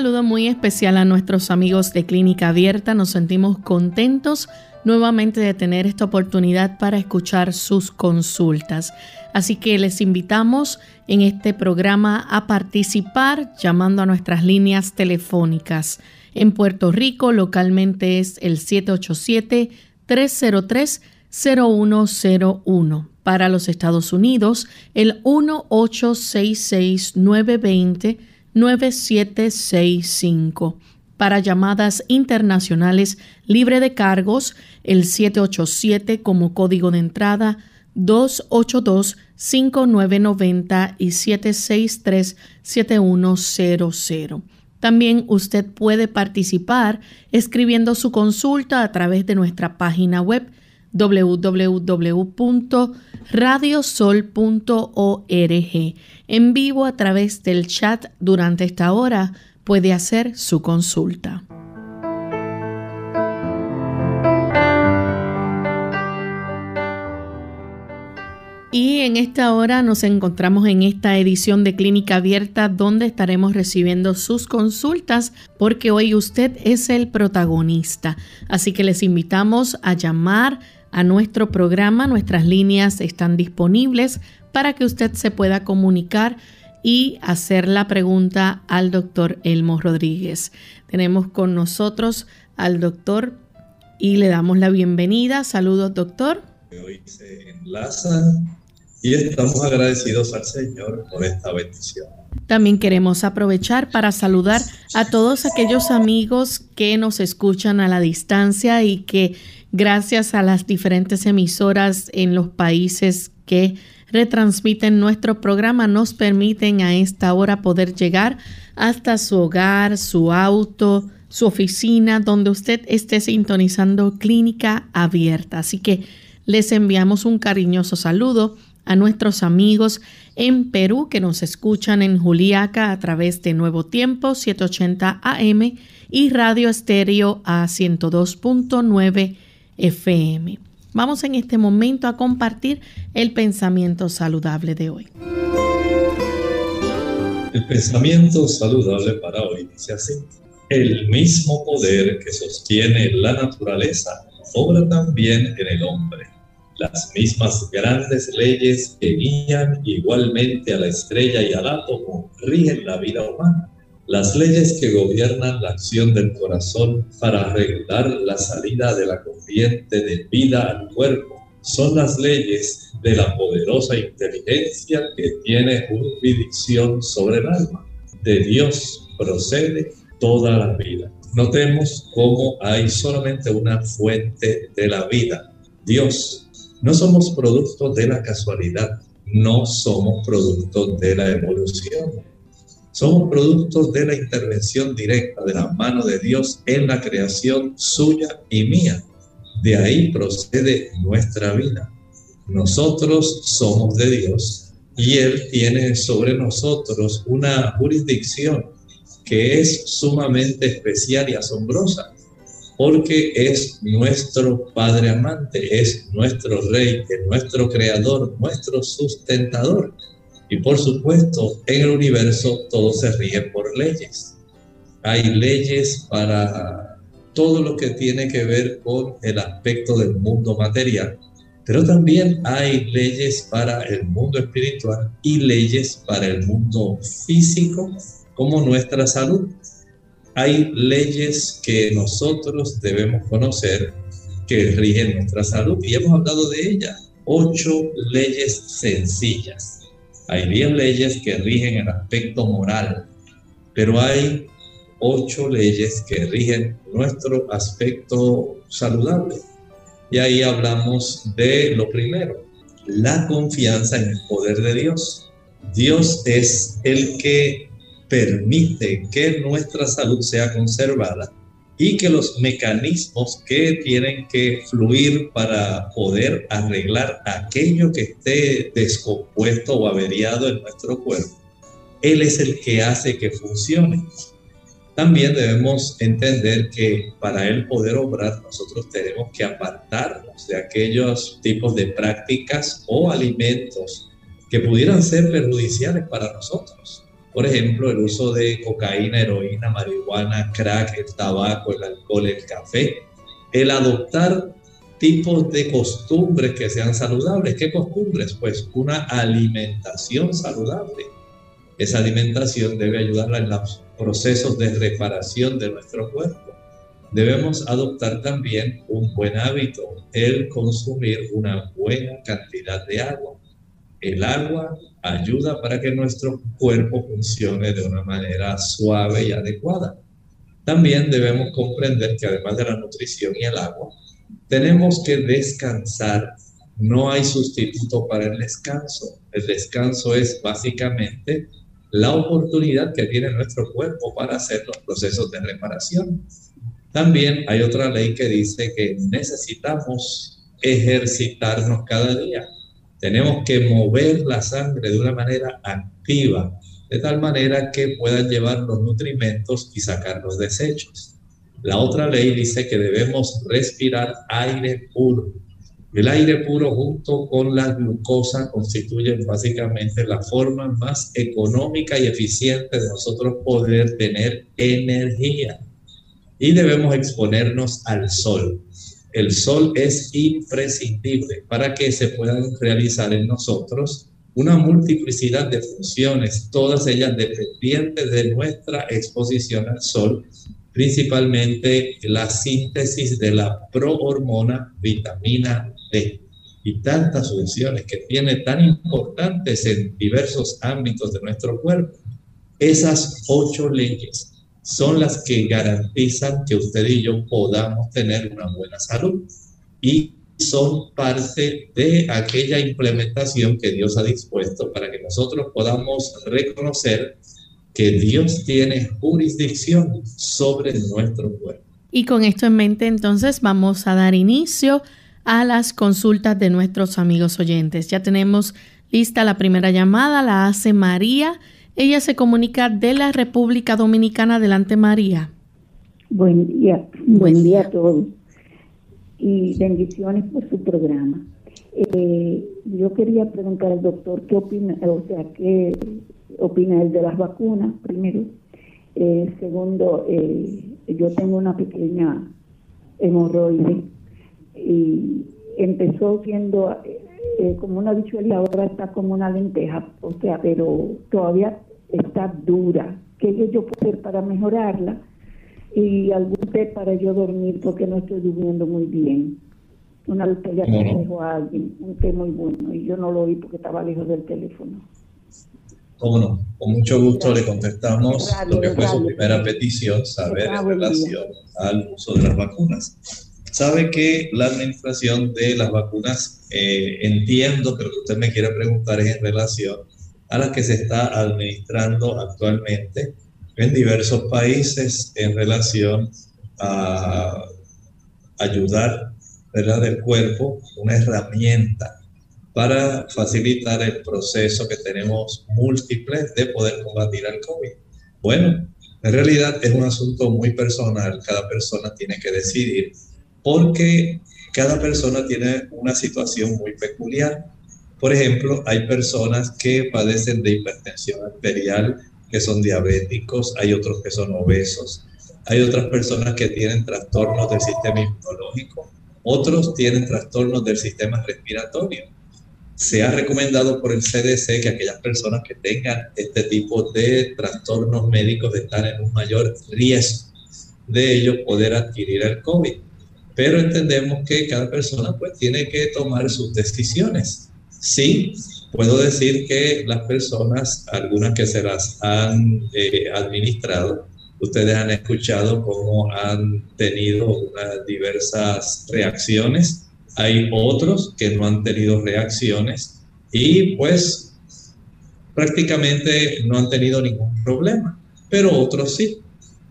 Saludo muy especial a nuestros amigos de Clínica Abierta. Nos sentimos contentos nuevamente de tener esta oportunidad para escuchar sus consultas. Así que les invitamos en este programa a participar llamando a nuestras líneas telefónicas. En Puerto Rico localmente es el 787-303-0101. Para los Estados Unidos el 1866 920 9765. Para llamadas internacionales libre de cargos, el 787 como código de entrada 282-5990 y 763-7100. También usted puede participar escribiendo su consulta a través de nuestra página web www.radiosol.org. En vivo a través del chat durante esta hora puede hacer su consulta. Y en esta hora nos encontramos en esta edición de Clínica Abierta donde estaremos recibiendo sus consultas porque hoy usted es el protagonista. Así que les invitamos a llamar a nuestro programa. Nuestras líneas están disponibles para que usted se pueda comunicar y hacer la pregunta al doctor Elmo Rodríguez. Tenemos con nosotros al doctor y le damos la bienvenida. Saludos, doctor. Hoy se enlaza y estamos agradecidos al Señor por esta bendición. También queremos aprovechar para saludar a todos aquellos amigos que nos escuchan a la distancia y que gracias a las diferentes emisoras en los países que retransmiten nuestro programa nos permiten a esta hora poder llegar hasta su hogar, su auto, su oficina, donde usted esté sintonizando clínica abierta. Así que les enviamos un cariñoso saludo a nuestros amigos en Perú que nos escuchan en Juliaca a través de Nuevo Tiempo 780 AM y Radio Estéreo a 102.9 FM. Vamos en este momento a compartir el pensamiento saludable de hoy. El pensamiento saludable para hoy dice así. El mismo poder que sostiene la naturaleza obra también en el hombre. Las mismas grandes leyes que guían igualmente a la estrella y al átomo rigen la vida humana las leyes que gobiernan la acción del corazón para regular la salida de la corriente de vida al cuerpo son las leyes de la poderosa inteligencia que tiene jurisdicción sobre el alma. De Dios procede toda la vida. Notemos cómo hay solamente una fuente de la vida, Dios. No somos producto de la casualidad, no somos producto de la evolución somos productos de la intervención directa de la mano de Dios en la creación suya y mía. De ahí procede nuestra vida. Nosotros somos de Dios y Él tiene sobre nosotros una jurisdicción que es sumamente especial y asombrosa, porque es nuestro Padre amante, es nuestro Rey, es nuestro Creador, nuestro sustentador. Y por supuesto, en el universo todo se rige por leyes. Hay leyes para todo lo que tiene que ver con el aspecto del mundo material, pero también hay leyes para el mundo espiritual y leyes para el mundo físico, como nuestra salud. Hay leyes que nosotros debemos conocer que rigen nuestra salud y hemos hablado de ellas. Ocho leyes sencillas hay 10 leyes que rigen el aspecto moral, pero hay ocho leyes que rigen nuestro aspecto saludable. Y ahí hablamos de lo primero, la confianza en el poder de Dios. Dios es el que permite que nuestra salud sea conservada y que los mecanismos que tienen que fluir para poder arreglar aquello que esté descompuesto o averiado en nuestro cuerpo, Él es el que hace que funcione. También debemos entender que para Él poder obrar, nosotros tenemos que apartarnos de aquellos tipos de prácticas o alimentos que pudieran ser perjudiciales para nosotros. Por ejemplo, el uso de cocaína, heroína, marihuana, crack, el tabaco, el alcohol, el café. El adoptar tipos de costumbres que sean saludables. ¿Qué costumbres? Pues una alimentación saludable. Esa alimentación debe ayudar en los procesos de reparación de nuestro cuerpo. Debemos adoptar también un buen hábito, el consumir una buena cantidad de agua. El agua ayuda para que nuestro cuerpo funcione de una manera suave y adecuada. También debemos comprender que además de la nutrición y el agua, tenemos que descansar. No hay sustituto para el descanso. El descanso es básicamente la oportunidad que tiene nuestro cuerpo para hacer los procesos de reparación. También hay otra ley que dice que necesitamos ejercitarnos cada día. Tenemos que mover la sangre de una manera activa, de tal manera que puedan llevar los nutrimentos y sacar los desechos. La otra ley dice que debemos respirar aire puro. El aire puro junto con la glucosa constituyen básicamente la forma más económica y eficiente de nosotros poder tener energía. Y debemos exponernos al sol el sol es imprescindible para que se puedan realizar en nosotros una multiplicidad de funciones, todas ellas dependientes de nuestra exposición al sol, principalmente la síntesis de la prohormona vitamina D y tantas funciones que tiene tan importantes en diversos ámbitos de nuestro cuerpo. Esas ocho leyes son las que garantizan que usted y yo podamos tener una buena salud y son parte de aquella implementación que Dios ha dispuesto para que nosotros podamos reconocer que Dios tiene jurisdicción sobre nuestro cuerpo. Y con esto en mente entonces vamos a dar inicio a las consultas de nuestros amigos oyentes. Ya tenemos lista la primera llamada, la hace María ella se comunica de la República Dominicana. Adelante, María. Buen día, buen día a todos y bendiciones por su programa. Eh, yo quería preguntar al doctor qué opina, o sea, qué opina él de las vacunas, primero. Eh, segundo, eh, yo tengo una pequeña hemorroide y empezó siendo como una bichuela, ahora está como una lenteja, o sea, pero todavía está dura. ¿Qué yo puedo hacer para mejorarla? Y algún té para yo dormir porque no estoy durmiendo muy bien. Una botella que me dijo a alguien, un té muy bueno, y yo no lo oí porque estaba lejos del teléfono. Cómo no, con mucho gusto le contestamos lo que fue su primera petición, saber en relación al uso de las vacunas. Sabe que la administración de las vacunas, eh, entiendo que lo que usted me quiere preguntar es en relación a las que se está administrando actualmente en diversos países en relación a ayudar ¿verdad? del cuerpo, una herramienta para facilitar el proceso que tenemos múltiples de poder combatir al COVID. Bueno, en realidad es un asunto muy personal, cada persona tiene que decidir porque cada persona tiene una situación muy peculiar por ejemplo, hay personas que padecen de hipertensión arterial, que son diabéticos, hay otros que son obesos, hay otras personas que tienen trastornos del sistema inmunológico, otros tienen trastornos del sistema respiratorio. Se ha recomendado por el CDC que aquellas personas que tengan este tipo de trastornos médicos están en un mayor riesgo de ellos poder adquirir el COVID. Pero entendemos que cada persona pues tiene que tomar sus decisiones Sí, puedo decir que las personas, algunas que se las han eh, administrado, ustedes han escuchado cómo han tenido diversas reacciones Hay otros que no han tenido reacciones y pues prácticamente no han tenido ningún problema, pero otros sí.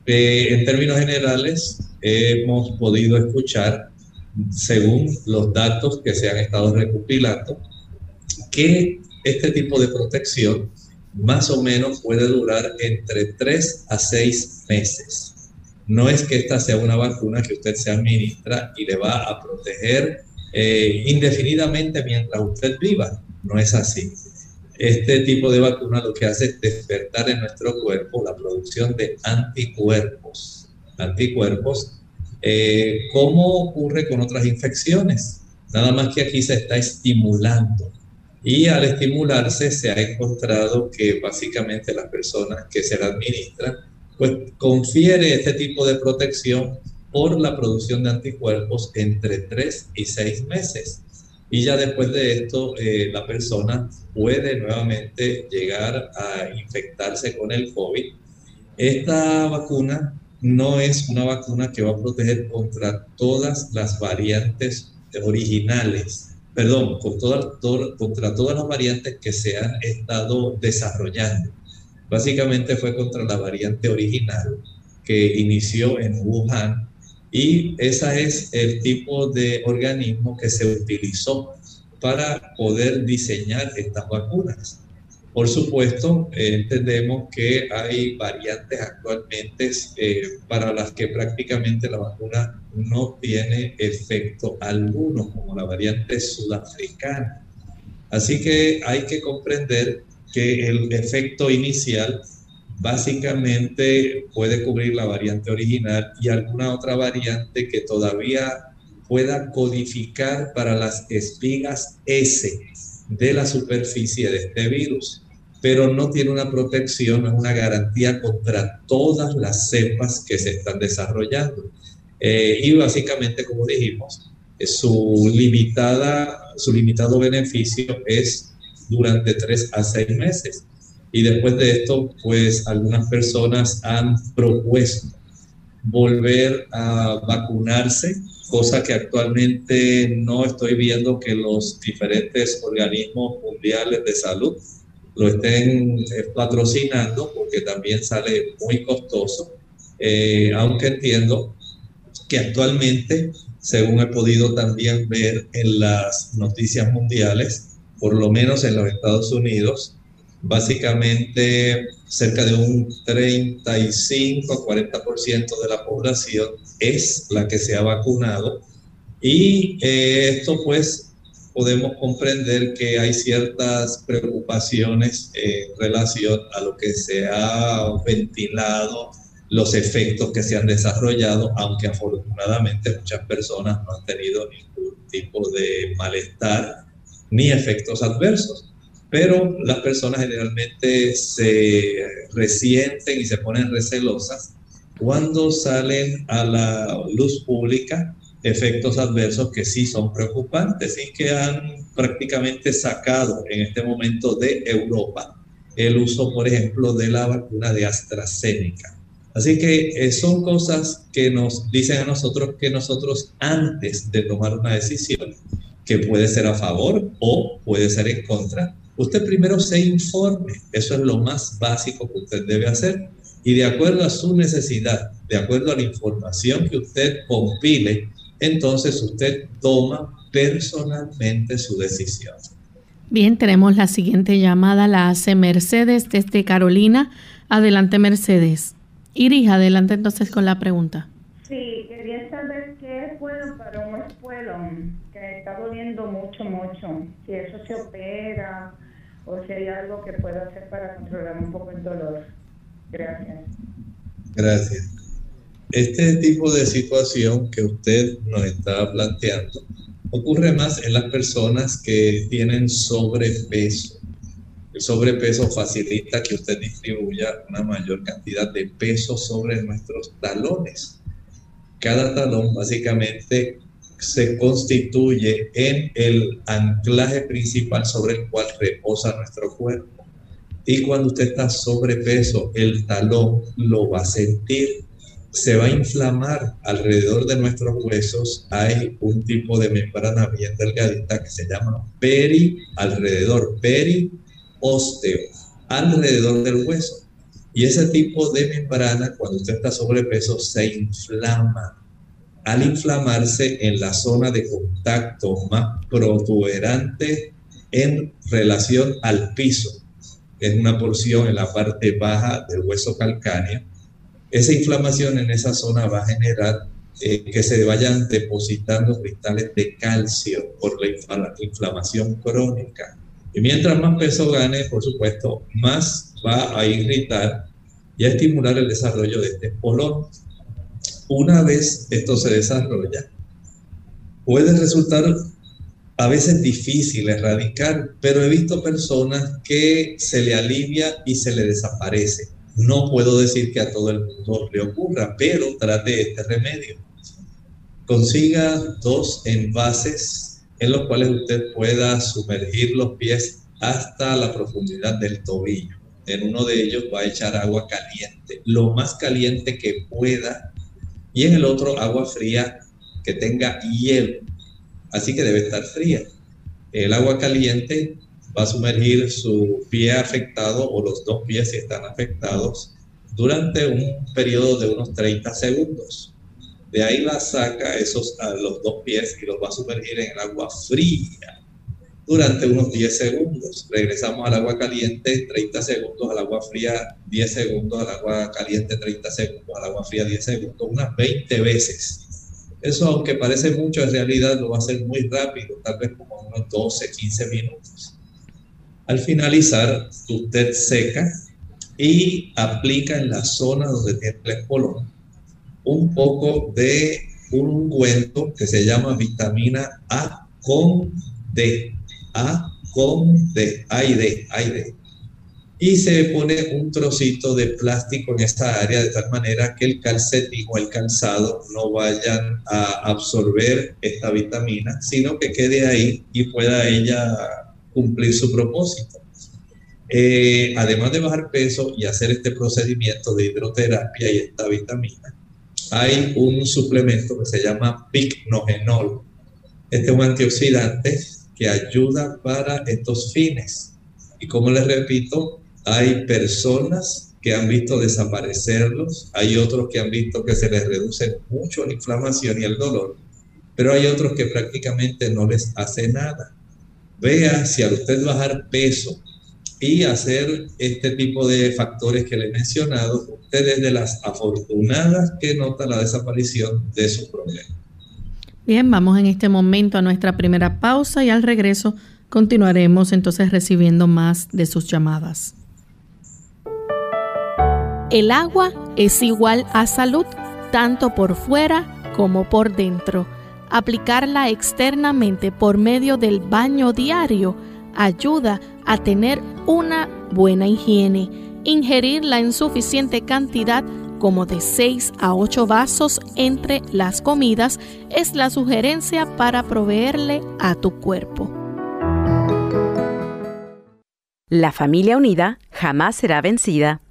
Eh, en términos generales, hemos podido escuchar, según los datos que se han estado recopilando, que este tipo de protección más o menos puede durar entre 3 a 6 meses. No es que esta sea una vacuna que usted se administra y le va a proteger eh, indefinidamente mientras usted viva. No es así. Este tipo de vacuna lo que hace es despertar en nuestro cuerpo la producción de anticuerpos. Anticuerpos, eh, como ocurre con otras infecciones. Nada más que aquí se está estimulando. Y al estimularse se ha encontrado que básicamente las personas que se la administran, pues confiere este tipo de protección por la producción de anticuerpos entre 3 y 6 meses. Y ya después de esto, eh, la persona puede nuevamente llegar a infectarse con el COVID. Esta vacuna no es una vacuna que va a proteger contra todas las variantes originales, perdón, contra todas las variantes que se han estado desarrollando. Básicamente fue contra la variante original que inició en Wuhan y ese es el tipo de organismo que se utilizó para poder diseñar estas vacunas. Por supuesto, entendemos que hay variantes actualmente eh, para las que prácticamente la vacuna no tiene efecto alguno, como la variante sudafricana. Así que hay que comprender que el efecto inicial básicamente puede cubrir la variante original y alguna otra variante que todavía pueda codificar para las espigas S de la superficie de este virus, pero no tiene una protección, es una garantía contra todas las cepas que se están desarrollando. Eh, y básicamente, como dijimos, su, limitada, su limitado beneficio es durante tres a seis meses. Y después de esto, pues algunas personas han propuesto volver a vacunarse, cosa que actualmente no estoy viendo que los diferentes organismos mundiales de salud lo estén eh, patrocinando porque también sale muy costoso, eh, aunque entiendo que actualmente, según he podido también ver en las noticias mundiales, por lo menos en los Estados Unidos, básicamente cerca de un 35 a 40% de la población es la que se ha vacunado. Y eh, esto pues podemos comprender que hay ciertas preocupaciones en relación a lo que se ha ventilado, los efectos que se han desarrollado, aunque afortunadamente muchas personas no han tenido ningún tipo de malestar ni efectos adversos pero las personas generalmente se resienten y se ponen recelosas cuando salen a la luz pública efectos adversos que sí son preocupantes y que han prácticamente sacado en este momento de Europa el uso, por ejemplo, de la vacuna de AstraZeneca. Así que eh, son cosas que nos dicen a nosotros que nosotros antes de tomar una decisión, que puede ser a favor o puede ser en contra, usted primero se informe. Eso es lo más básico que usted debe hacer. Y de acuerdo a su necesidad, de acuerdo a la información que usted compile, entonces usted toma personalmente su decisión. Bien, tenemos la siguiente llamada, la hace Mercedes desde Carolina. Adelante, Mercedes. Iris, adelante entonces con la pregunta. Sí, quería saber qué es bueno para un espuelón que está doliendo mucho, mucho. Si eso se opera o si hay algo que pueda hacer para controlar un poco el dolor. Gracias. Gracias. Este tipo de situación que usted nos está planteando ocurre más en las personas que tienen sobrepeso. El sobrepeso facilita que usted distribuya una mayor cantidad de peso sobre nuestros talones. Cada talón básicamente se constituye en el anclaje principal sobre el cual reposa nuestro cuerpo. Y cuando usted está sobrepeso, el talón lo va a sentir. se va a inflamar alrededor de nuestros huesos. Hay un tipo de membrana bien delgadita que se llama peri alrededor, peri osteo, alrededor del hueso. Y ese tipo de membrana, cuando usted está sobrepeso, se inflama. Al inflamarse en la zona de contacto más protuberante en relación al piso, es una porción en la parte baja del hueso calcáneo, esa inflamación en esa zona va a generar eh, que se vayan depositando cristales de calcio por la inflamación crónica. Y mientras más peso gane, por supuesto, más va a irritar y a estimular el desarrollo de este espolón. Una vez esto se desarrolla, puede resultar a veces difícil erradicar, pero he visto personas que se le alivia y se le desaparece. No puedo decir que a todo el mundo le ocurra, pero trate este remedio. Consiga dos envases en los cuales usted pueda sumergir los pies hasta la profundidad del tobillo. En uno de ellos va a echar agua caliente, lo más caliente que pueda, y en el otro agua fría que tenga hielo. Así que debe estar fría. El agua caliente va a sumergir su pie afectado o los dos pies si están afectados durante un periodo de unos 30 segundos. De ahí la saca esos a los dos pies y los va a sumergir en el agua fría durante unos 10 segundos. Regresamos al agua caliente 30 segundos, al agua fría 10 segundos, al agua caliente 30 segundos, al agua fría 10 segundos, unas 20 veces. Eso, aunque parece mucho, en realidad lo va a hacer muy rápido, tal vez como unos 12, 15 minutos. Al finalizar, usted seca y aplica en la zona donde tiene el espolón un poco de un ungüento que se llama vitamina A con D. A con D. A y D. A y D. Y se pone un trocito de plástico en esta área de tal manera que el calcetín o el calzado no vayan a absorber esta vitamina, sino que quede ahí y pueda ella cumplir su propósito. Eh, además de bajar peso y hacer este procedimiento de hidroterapia y esta vitamina, hay un suplemento que se llama picnogenol. Este es un antioxidante que ayuda para estos fines. Y como les repito, hay personas que han visto desaparecerlos, hay otros que han visto que se les reduce mucho la inflamación y el dolor, pero hay otros que prácticamente no les hace nada vea si al usted bajar peso y hacer este tipo de factores que le he mencionado, usted es de las afortunadas que nota la desaparición de su problema. Bien, vamos en este momento a nuestra primera pausa y al regreso continuaremos entonces recibiendo más de sus llamadas. El agua es igual a salud, tanto por fuera como por dentro aplicarla externamente por medio del baño diario ayuda a tener una buena higiene. Ingerirla en suficiente cantidad como de 6 a 8 vasos entre las comidas es la sugerencia para proveerle a tu cuerpo. La familia unida jamás será vencida.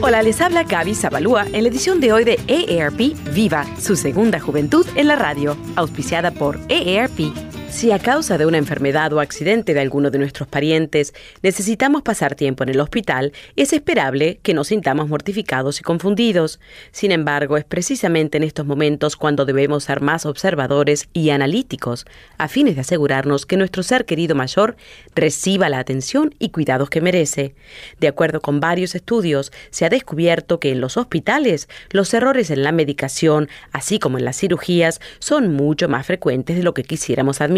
Hola, les habla Gaby Zabalúa en la edición de hoy de EARP Viva, su segunda juventud en la radio, auspiciada por EARP. Si a causa de una enfermedad o accidente de alguno de nuestros parientes necesitamos pasar tiempo en el hospital, es esperable que nos sintamos mortificados y confundidos. Sin embargo, es precisamente en estos momentos cuando debemos ser más observadores y analíticos, a fines de asegurarnos que nuestro ser querido mayor reciba la atención y cuidados que merece. De acuerdo con varios estudios, se ha descubierto que en los hospitales los errores en la medicación, así como en las cirugías, son mucho más frecuentes de lo que quisiéramos admitir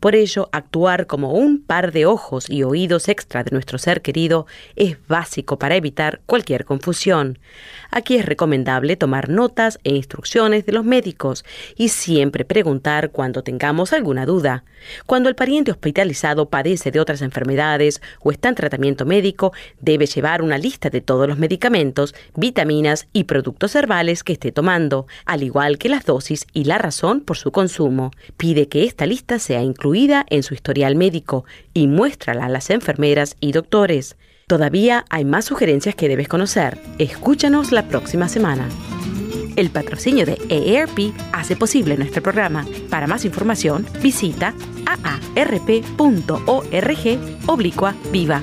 por ello, actuar como un par de ojos y oídos extra de nuestro ser querido es básico para evitar cualquier confusión. Aquí es recomendable tomar notas e instrucciones de los médicos y siempre preguntar cuando tengamos alguna duda. Cuando el pariente hospitalizado padece de otras enfermedades o está en tratamiento médico, debe llevar una lista de todos los medicamentos, vitaminas y productos herbales que esté tomando, al igual que las dosis y la razón por su consumo. Pide que esta lista sea incluida en su historial médico y muéstrala a las enfermeras y doctores. Todavía hay más sugerencias que debes conocer. Escúchanos la próxima semana. El patrocinio de EARP hace posible nuestro programa. Para más información, visita aarp.org oblicua viva.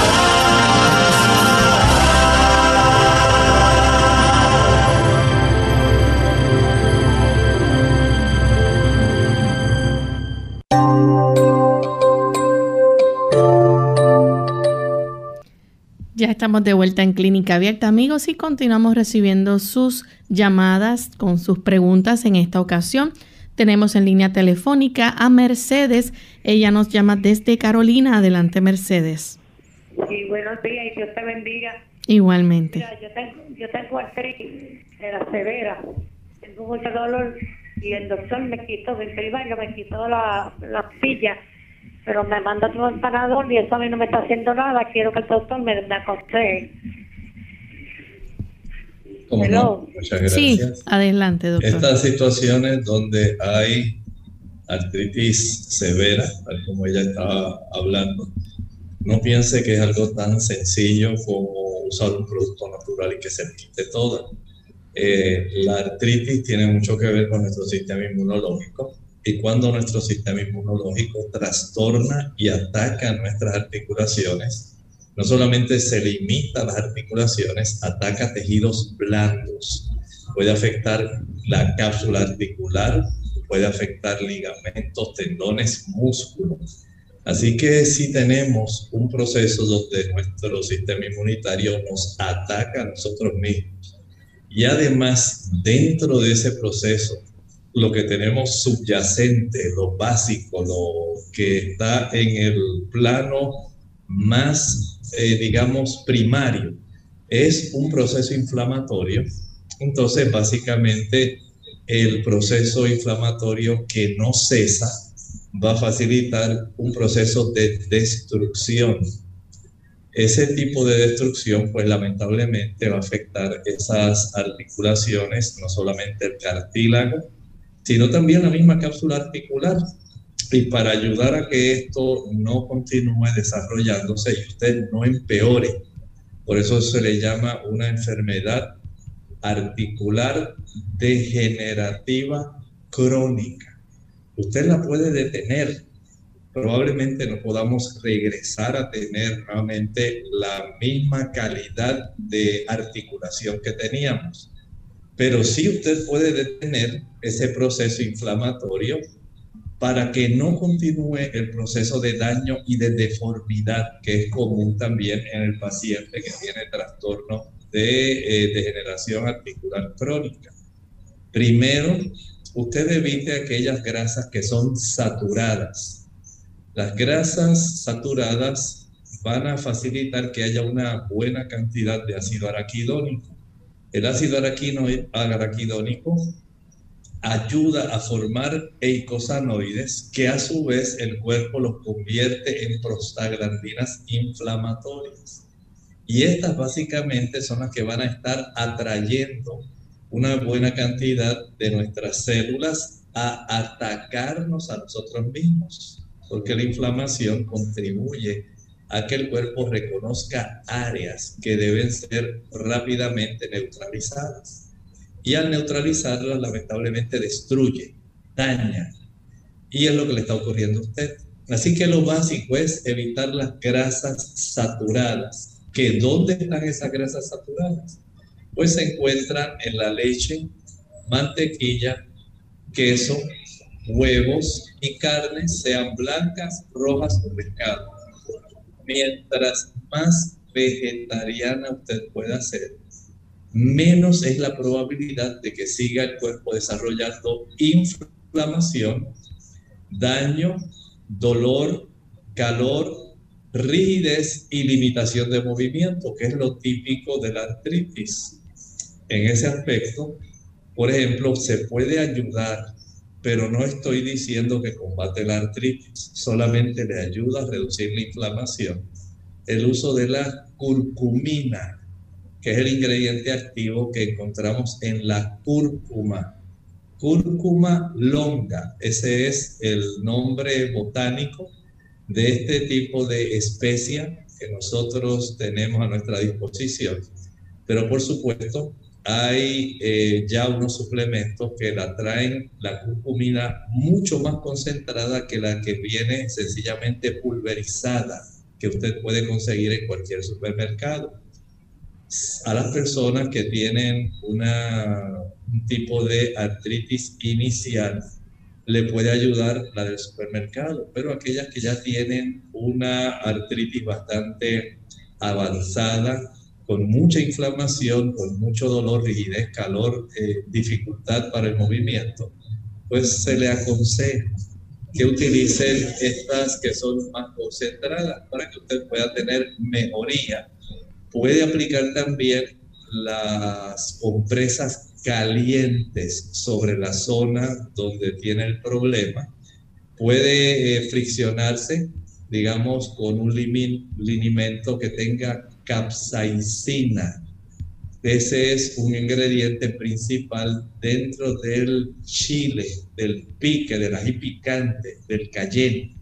Estamos de vuelta en Clínica Abierta, amigos, y continuamos recibiendo sus llamadas con sus preguntas. En esta ocasión tenemos en línea telefónica a Mercedes. Ella nos llama desde Carolina. Adelante, Mercedes. Sí, buenos días y Dios te bendiga. Igualmente. Mira, yo tengo, yo tengo artritis de la severa. Tengo mucho dolor y el doctor me quitó, me me quitó la, la silla pero me manda otro empanador y eso a mí no me está haciendo nada. Quiero que el doctor me, me aconseje. No? Muchas gracias. Sí, adelante, doctor. Estas situaciones donde hay artritis severa, tal como ella estaba hablando, no piense que es algo tan sencillo como usar un producto natural y que se quite toda. Eh, la artritis tiene mucho que ver con nuestro sistema inmunológico y cuando nuestro sistema inmunológico trastorna y ataca nuestras articulaciones, no solamente se limita a las articulaciones, ataca tejidos blandos, puede afectar la cápsula articular, puede afectar ligamentos, tendones, músculos. Así que si tenemos un proceso donde nuestro sistema inmunitario nos ataca a nosotros mismos y además dentro de ese proceso lo que tenemos subyacente, lo básico, lo que está en el plano más, eh, digamos, primario, es un proceso inflamatorio. Entonces, básicamente, el proceso inflamatorio que no cesa va a facilitar un proceso de destrucción. Ese tipo de destrucción, pues lamentablemente va a afectar esas articulaciones, no solamente el cartílago, sino también la misma cápsula articular. Y para ayudar a que esto no continúe desarrollándose y usted no empeore, por eso se le llama una enfermedad articular degenerativa crónica. Usted la puede detener, probablemente no podamos regresar a tener nuevamente la misma calidad de articulación que teníamos, pero sí usted puede detener ese proceso inflamatorio para que no continúe el proceso de daño y de deformidad que es común también en el paciente que tiene trastorno de eh, degeneración articular crónica. Primero, usted evite aquellas grasas que son saturadas. Las grasas saturadas van a facilitar que haya una buena cantidad de ácido araquidónico. El ácido araquidónico ayuda a formar eicosanoides que a su vez el cuerpo los convierte en prostaglandinas inflamatorias. Y estas básicamente son las que van a estar atrayendo una buena cantidad de nuestras células a atacarnos a nosotros mismos, porque la inflamación contribuye a que el cuerpo reconozca áreas que deben ser rápidamente neutralizadas y al neutralizarla lamentablemente destruye, daña. Y es lo que le está ocurriendo a usted. Así que lo básico es evitar las grasas saturadas. ¿Que dónde están esas grasas saturadas? Pues se encuentran en la leche, mantequilla, queso, huevos y carnes, sean blancas, rojas o pescado. Mientras más vegetariana usted pueda ser, menos es la probabilidad de que siga el cuerpo desarrollando inflamación, daño, dolor, calor, rigidez y limitación de movimiento, que es lo típico de la artritis. En ese aspecto, por ejemplo, se puede ayudar, pero no estoy diciendo que combate la artritis, solamente le ayuda a reducir la inflamación. El uso de la curcumina, que es el ingrediente activo que encontramos en la cúrcuma. Cúrcuma longa, ese es el nombre botánico de este tipo de especia que nosotros tenemos a nuestra disposición. Pero por supuesto, hay eh, ya unos suplementos que la traen la curcumina mucho más concentrada que la que viene sencillamente pulverizada, que usted puede conseguir en cualquier supermercado. A las personas que tienen una, un tipo de artritis inicial, le puede ayudar la del supermercado, pero aquellas que ya tienen una artritis bastante avanzada, con mucha inflamación, con mucho dolor, rigidez, calor, eh, dificultad para el movimiento, pues se le aconseja que utilicen estas que son más concentradas para que usted pueda tener mejoría. Puede aplicar también las compresas calientes sobre la zona donde tiene el problema. Puede eh, friccionarse, digamos, con un linimento que tenga capsaicina. Ese es un ingrediente principal dentro del chile, del pique, del ají picante, del cayenne.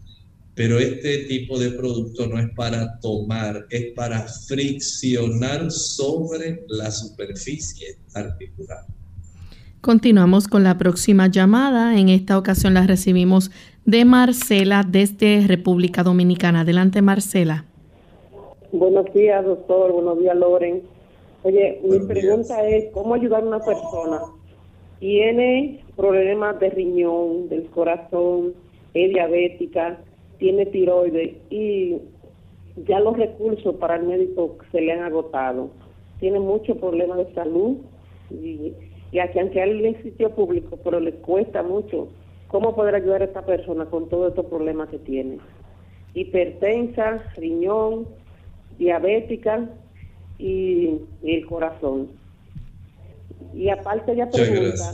Pero este tipo de producto no es para tomar, es para friccionar sobre la superficie articular. Continuamos con la próxima llamada. En esta ocasión la recibimos de Marcela desde República Dominicana. Adelante, Marcela. Buenos días, doctor. Buenos días, Loren. Oye, mi pregunta es, ¿cómo ayudar a una persona? Tiene problemas de riñón, del corazón, es diabética, tiene tiroides y ya los recursos para el médico se le han agotado. Tiene muchos problemas de salud y, y aquí aunque él es sitio público, pero le cuesta mucho. ¿Cómo poder ayudar a esta persona con todos estos problemas que tiene? Hipertensa, riñón, diabética y, el corazón. Y aparte ella pregunta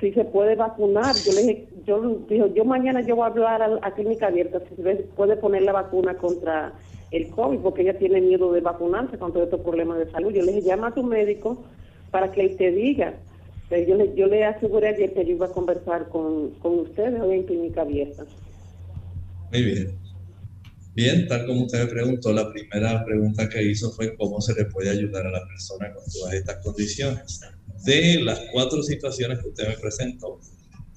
si se puede vacunar. Yo le dije, yo dijo, yo mañana yo voy a hablar a, clínica abierta si se puede poner la vacuna contra el COVID, porque ella tiene miedo de vacunarse con todos estos problemas de salud. Yo le dije, llama a tu médico para que él te diga. yo le, yo le aseguré ayer que yo iba a conversar con, con ustedes hoy en clínica abierta. Muy bien. Bien, tal como usted me preguntó, la primera pregunta que hizo fue cómo se le puede ayudar a la persona con todas estas condiciones. De las cuatro situaciones que usted me presentó,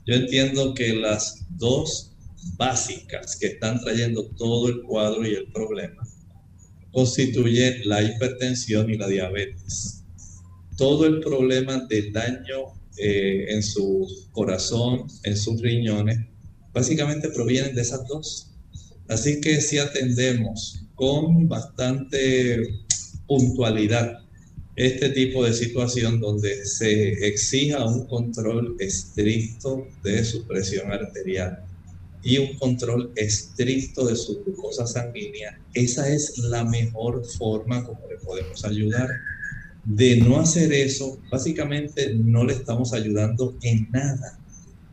yo entiendo que las dos básicas que están trayendo todo el cuadro y el problema constituyen la hipertensión y la diabetes. Todo el problema de daño eh, en su corazón, en sus riñones, básicamente provienen de esas dos. Así que si atendemos con bastante puntualidad este tipo de situación donde se exija un control estricto de su presión arterial y un control estricto de su glucosa sanguínea, esa es la mejor forma como le podemos ayudar. De no hacer eso, básicamente no le estamos ayudando en nada,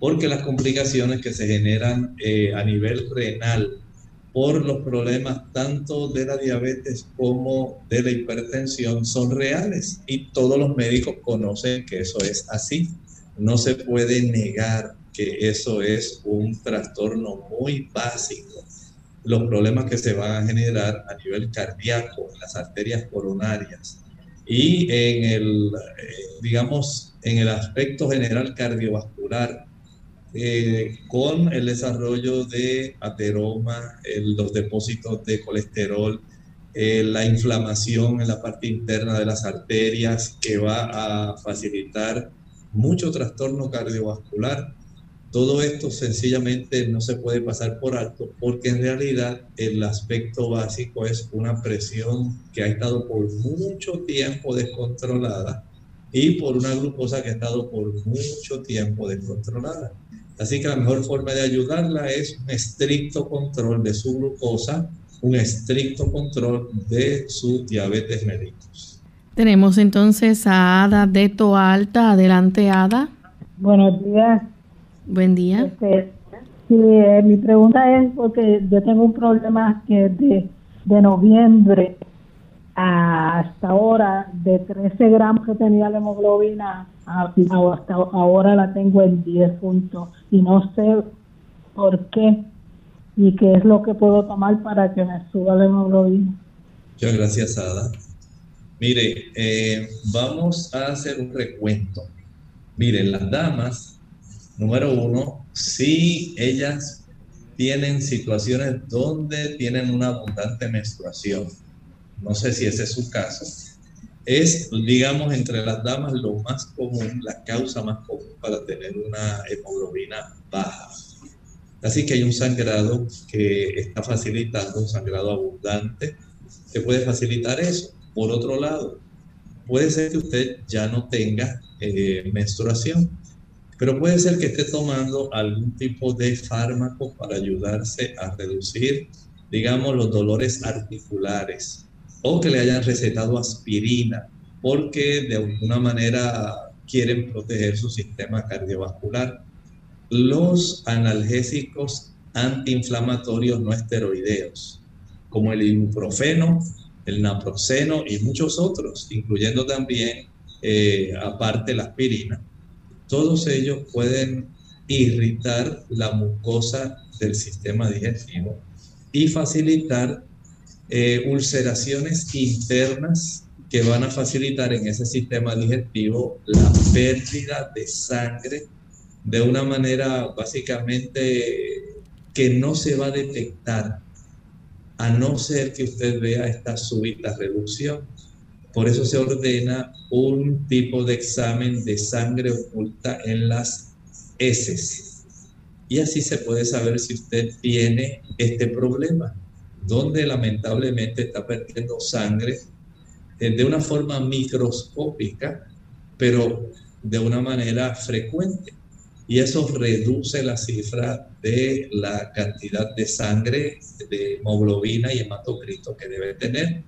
porque las complicaciones que se generan eh, a nivel renal por los problemas tanto de la diabetes como de la hipertensión son reales y todos los médicos conocen que eso es así. No se puede negar que eso es un trastorno muy básico. Los problemas que se van a generar a nivel cardíaco, en las arterias coronarias y en el, eh, digamos, en el aspecto general cardiovascular, eh, con el desarrollo de ateroma, los depósitos de colesterol, eh, la inflamación en la parte interna de las arterias que va a facilitar mucho trastorno cardiovascular. Todo esto sencillamente no se puede pasar por alto porque en realidad el aspecto básico es una presión que ha estado por mucho tiempo descontrolada y por una glucosa que ha estado por mucho tiempo descontrolada. Así que la mejor forma de ayudarla es un estricto control de su glucosa, un estricto control de su diabetes mellitus. Tenemos entonces a Ada de Toalta. Adelante, Ada. Buenos días. Buen día. Este, sí, eh, mi pregunta es porque yo tengo un problema que de, de noviembre hasta ahora, de 13 gramos que tenía la hemoglobina, hasta ahora la tengo en 10 puntos y no sé por qué y qué es lo que puedo tomar para que me suba la hemoglobina. Muchas gracias, Ada. Mire, eh, vamos a hacer un recuento. Miren, las damas, número uno, si ellas tienen situaciones donde tienen una abundante menstruación, no sé si ese es su caso, es, digamos, entre las damas lo más común, la causa más común para tener una hemoglobina baja. Así que hay un sangrado que está facilitando, un sangrado abundante, que puede facilitar eso. Por otro lado, puede ser que usted ya no tenga eh, menstruación, pero puede ser que esté tomando algún tipo de fármaco para ayudarse a reducir, digamos, los dolores articulares o que le hayan recetado aspirina porque de alguna manera quieren proteger su sistema cardiovascular. Los analgésicos antiinflamatorios no esteroideos, como el ibuprofeno, el naproxeno y muchos otros, incluyendo también, eh, aparte, la aspirina, todos ellos pueden irritar la mucosa del sistema digestivo y facilitar eh, ulceraciones internas que van a facilitar en ese sistema digestivo la pérdida de sangre de una manera básicamente que no se va a detectar a no ser que usted vea esta súbita reducción. Por eso se ordena un tipo de examen de sangre oculta en las heces. Y así se puede saber si usted tiene este problema donde lamentablemente está perdiendo sangre eh, de una forma microscópica, pero de una manera frecuente. Y eso reduce la cifra de la cantidad de sangre, de hemoglobina y hematocrito que debe tener.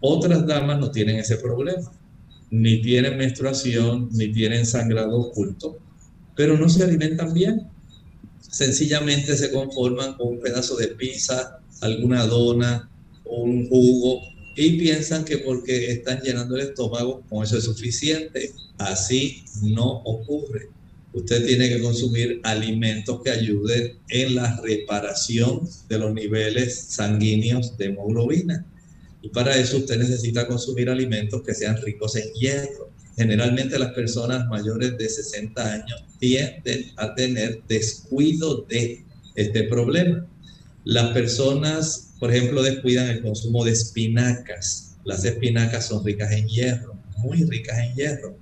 Otras damas no tienen ese problema. Ni tienen menstruación, ni tienen sangrado oculto, pero no se alimentan bien. Sencillamente se conforman con un pedazo de pizza, alguna dona o un jugo y piensan que porque están llenando el estómago con eso es suficiente. Así no ocurre. Usted tiene que consumir alimentos que ayuden en la reparación de los niveles sanguíneos de hemoglobina. Y para eso usted necesita consumir alimentos que sean ricos en hierro. Generalmente las personas mayores de 60 años tienden a tener descuido de este problema. Las personas, por ejemplo, descuidan el consumo de espinacas. Las espinacas son ricas en hierro, muy ricas en hierro.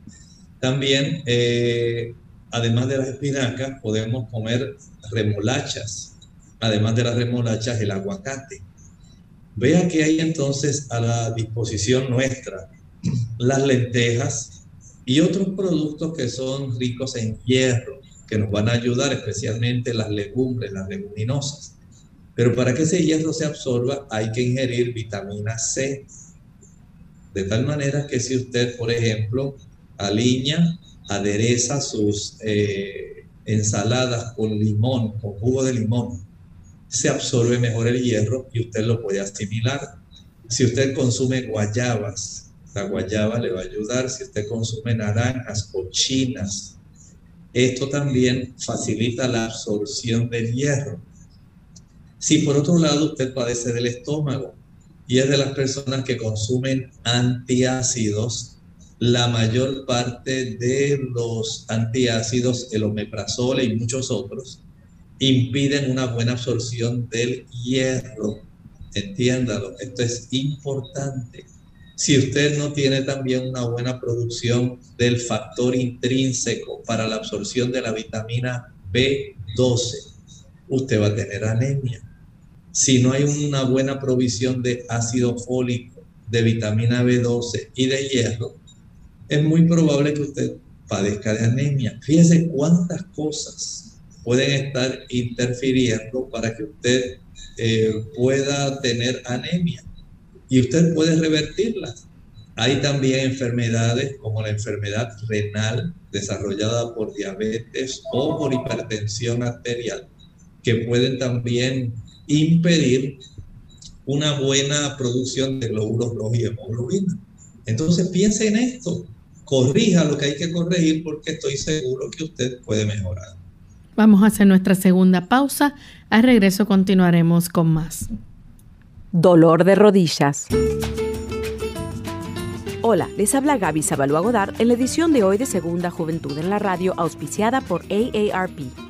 También, eh, además de las espinacas, podemos comer remolachas. Además de las remolachas, el aguacate. Vea que hay entonces a la disposición nuestra las lentejas y otros productos que son ricos en hierro, que nos van a ayudar, especialmente las legumbres, las leguminosas. Pero para que ese hierro se absorba hay que ingerir vitamina C. De tal manera que si usted, por ejemplo, alinea, adereza sus eh, ensaladas con limón, con jugo de limón, se absorbe mejor el hierro y usted lo puede asimilar. Si usted consume guayabas, la guayaba le va a ayudar. Si usted consume naranjas o chinas, esto también facilita la absorción del hierro. Si por otro lado usted padece del estómago y es de las personas que consumen antiácidos, la mayor parte de los antiácidos, el omeprazol y muchos otros, impiden una buena absorción del hierro. Entiéndalo, esto es importante. Si usted no tiene también una buena producción del factor intrínseco para la absorción de la vitamina B12, usted va a tener anemia si no hay una buena provisión de ácido fólico, de vitamina B12 y de hierro, es muy probable que usted padezca de anemia. Fíjese cuántas cosas pueden estar interfiriendo para que usted eh, pueda tener anemia y usted puede revertirlas. Hay también enfermedades como la enfermedad renal desarrollada por diabetes o por hipertensión arterial que pueden también impedir una buena producción de glóbulos rojos y hemoglobina. Entonces piense en esto, corrija lo que hay que corregir porque estoy seguro que usted puede mejorar. Vamos a hacer nuestra segunda pausa. Al regreso continuaremos con más. Dolor de rodillas. Hola, les habla Gaby Zabalúa Godard en la edición de hoy de Segunda Juventud en la Radio, auspiciada por AARP.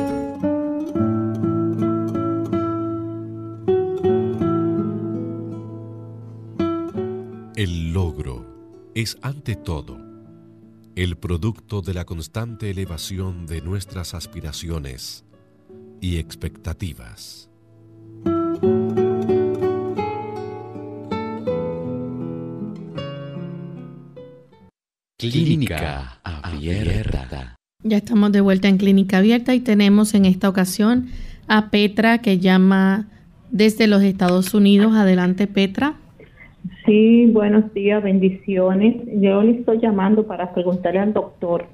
El logro es ante todo el producto de la constante elevación de nuestras aspiraciones y expectativas. Clínica Abierta. Ya estamos de vuelta en Clínica Abierta y tenemos en esta ocasión a Petra que llama desde los Estados Unidos. Adelante, Petra. Sí, buenos días, bendiciones. Yo le estoy llamando para preguntarle al doctor,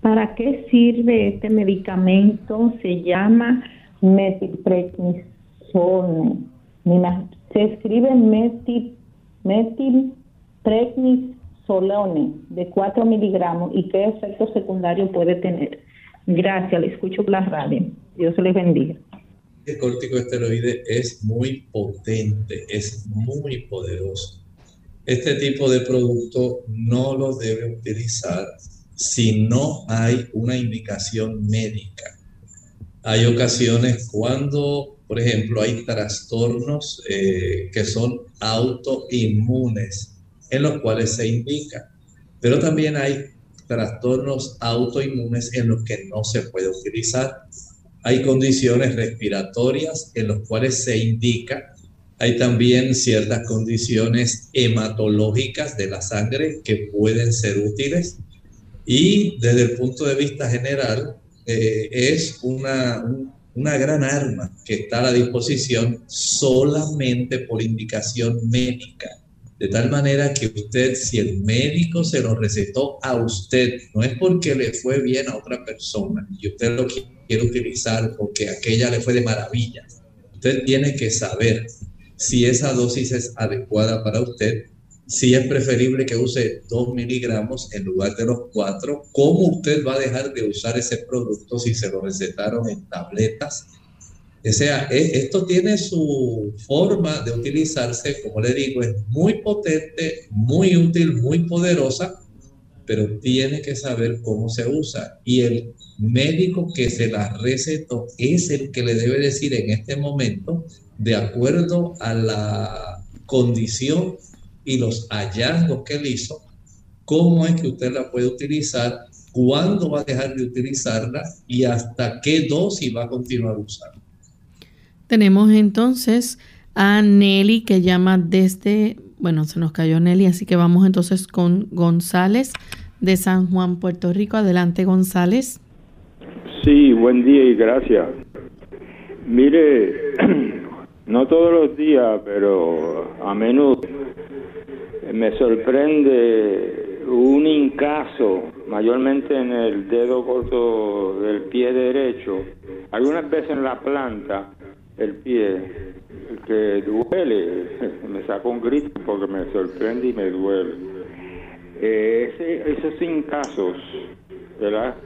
¿para qué sirve este medicamento? Se llama metilprednisone. Se escribe metil, metilprednisolone de 4 miligramos y qué efecto secundario puede tener. Gracias, le escucho por la radio. Dios le bendiga. El corticosteroide es muy potente, es muy poderoso este tipo de producto no lo debe utilizar si no hay una indicación médica. Hay ocasiones cuando, por ejemplo, hay trastornos eh, que son autoinmunes, en los cuales se indica, pero también hay trastornos autoinmunes en los que no se puede utilizar. Hay condiciones respiratorias en los cuales se indica hay también ciertas condiciones hematológicas de la sangre que pueden ser útiles y desde el punto de vista general eh, es una, una gran arma que está a la disposición solamente por indicación médica. De tal manera que usted, si el médico se lo recetó a usted, no es porque le fue bien a otra persona y usted lo quiere utilizar porque aquella le fue de maravilla. Usted tiene que saber si esa dosis es adecuada para usted, si es preferible que use 2 miligramos en lugar de los 4, ¿cómo usted va a dejar de usar ese producto si se lo recetaron en tabletas? O sea, e, esto tiene su forma de utilizarse, como le digo, es muy potente, muy útil, muy poderosa, pero tiene que saber cómo se usa. Y el médico que se la recetó es el que le debe decir en este momento de acuerdo a la condición y los hallazgos que él hizo, cómo es que usted la puede utilizar, cuándo va a dejar de utilizarla y hasta qué dosis va a continuar usando. Tenemos entonces a Nelly que llama desde, bueno, se nos cayó Nelly, así que vamos entonces con González de San Juan, Puerto Rico. Adelante, González. Sí, buen día y gracias. Mire, no todos los días, pero a menudo me sorprende un incaso, mayormente en el dedo corto del pie derecho, algunas veces en la planta el pie, que duele, me saca un grito porque me sorprende y me duele. Eh, ese, esos incasos, ¿verdad?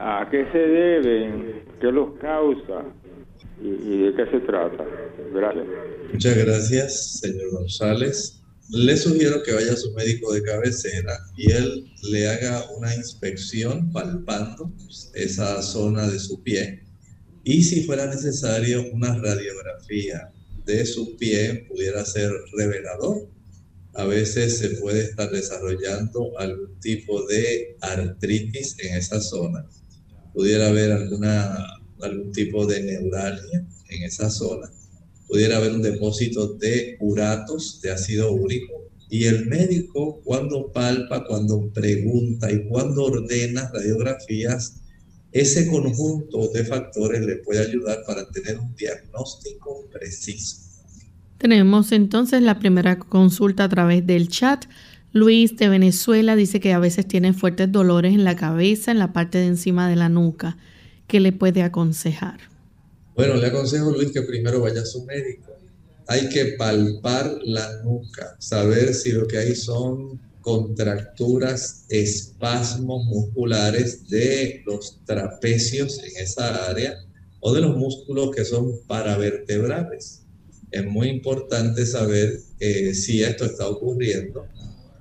¿A qué se deben? ¿Qué los causa? ¿Y, de qué se trata? Gracias. Muchas gracias, señor González. Le sugiero que vaya a su médico de cabecera y él le haga una inspección palpando esa zona de su pie. Y si fuera necesario, una radiografía de su pie pudiera ser revelador. A veces se puede estar desarrollando algún tipo de artritis en esa zona pudiera haber alguna, algún tipo de neuralgia en esa zona, pudiera haber un depósito de uratos, de ácido úrico, y el médico cuando palpa, cuando pregunta y cuando ordena radiografías, ese conjunto de factores le puede ayudar para tener un diagnóstico preciso. Tenemos entonces la primera consulta a través del chat. Luis de Venezuela dice que a veces tiene fuertes dolores en la cabeza, en la parte de encima de la nuca. ¿Qué le puede aconsejar? Bueno, le aconsejo Luis que primero vaya a su médico. Hay que palpar la nuca, saber si lo que hay son contracturas, espasmos musculares de los trapecios en esa área o de los músculos que son paravertebrales. Es muy importante saber eh, si esto está ocurriendo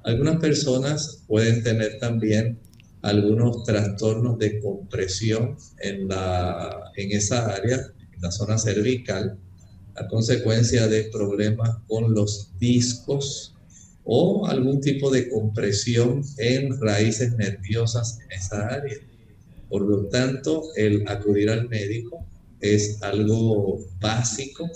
algunas personas pueden tener también algunos trastornos de compresión en, la, en esa área, en la zona cervical, a consecuencia de problemas con los discos o algún tipo de compresión en raíces nerviosas en esa área. Por lo tanto, el acudir al médico es algo básico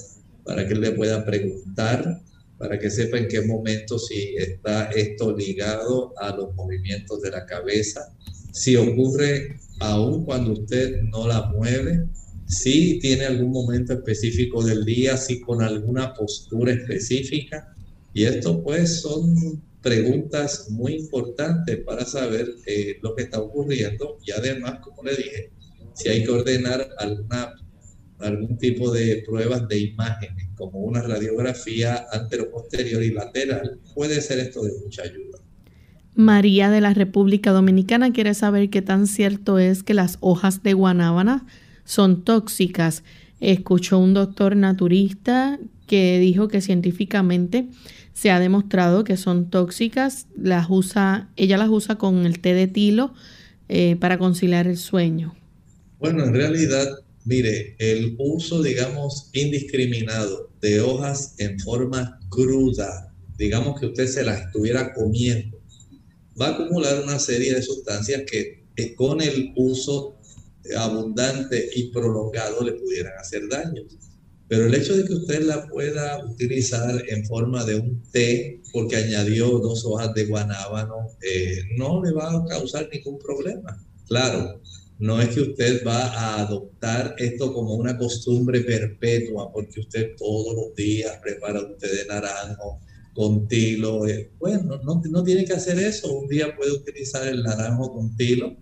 para que él le pueda preguntar para que sepa en qué momento si está esto ligado a los movimientos de la cabeza, si ocurre aún cuando usted no la mueve, si tiene algún momento específico del día, si con alguna postura específica. Y esto pues son preguntas muy importantes para saber eh, lo que está ocurriendo y además, como le dije, si hay que ordenar alguna algún tipo de pruebas de imágenes, como una radiografía antero-posterior y lateral, puede ser esto de mucha ayuda. María de la República Dominicana quiere saber qué tan cierto es que las hojas de guanábana son tóxicas. Escuchó un doctor naturista que dijo que científicamente se ha demostrado que son tóxicas. Las usa, ella las usa con el té de tilo eh, para conciliar el sueño. Bueno, en realidad Mire, el uso, digamos, indiscriminado de hojas en forma cruda, digamos que usted se las estuviera comiendo, va a acumular una serie de sustancias que, con el uso abundante y prolongado le pudieran hacer daño. Pero el hecho de que usted la pueda utilizar en forma de un té, porque añadió dos hojas de guanábano, eh, no le va a causar ningún problema. Claro, no es que usted va a adoptar esto como una costumbre perpetua, porque usted todos los días prepara de naranjo con tilo. Eh, bueno, no, no tiene que hacer eso. Un día puede utilizar el naranjo con tilo,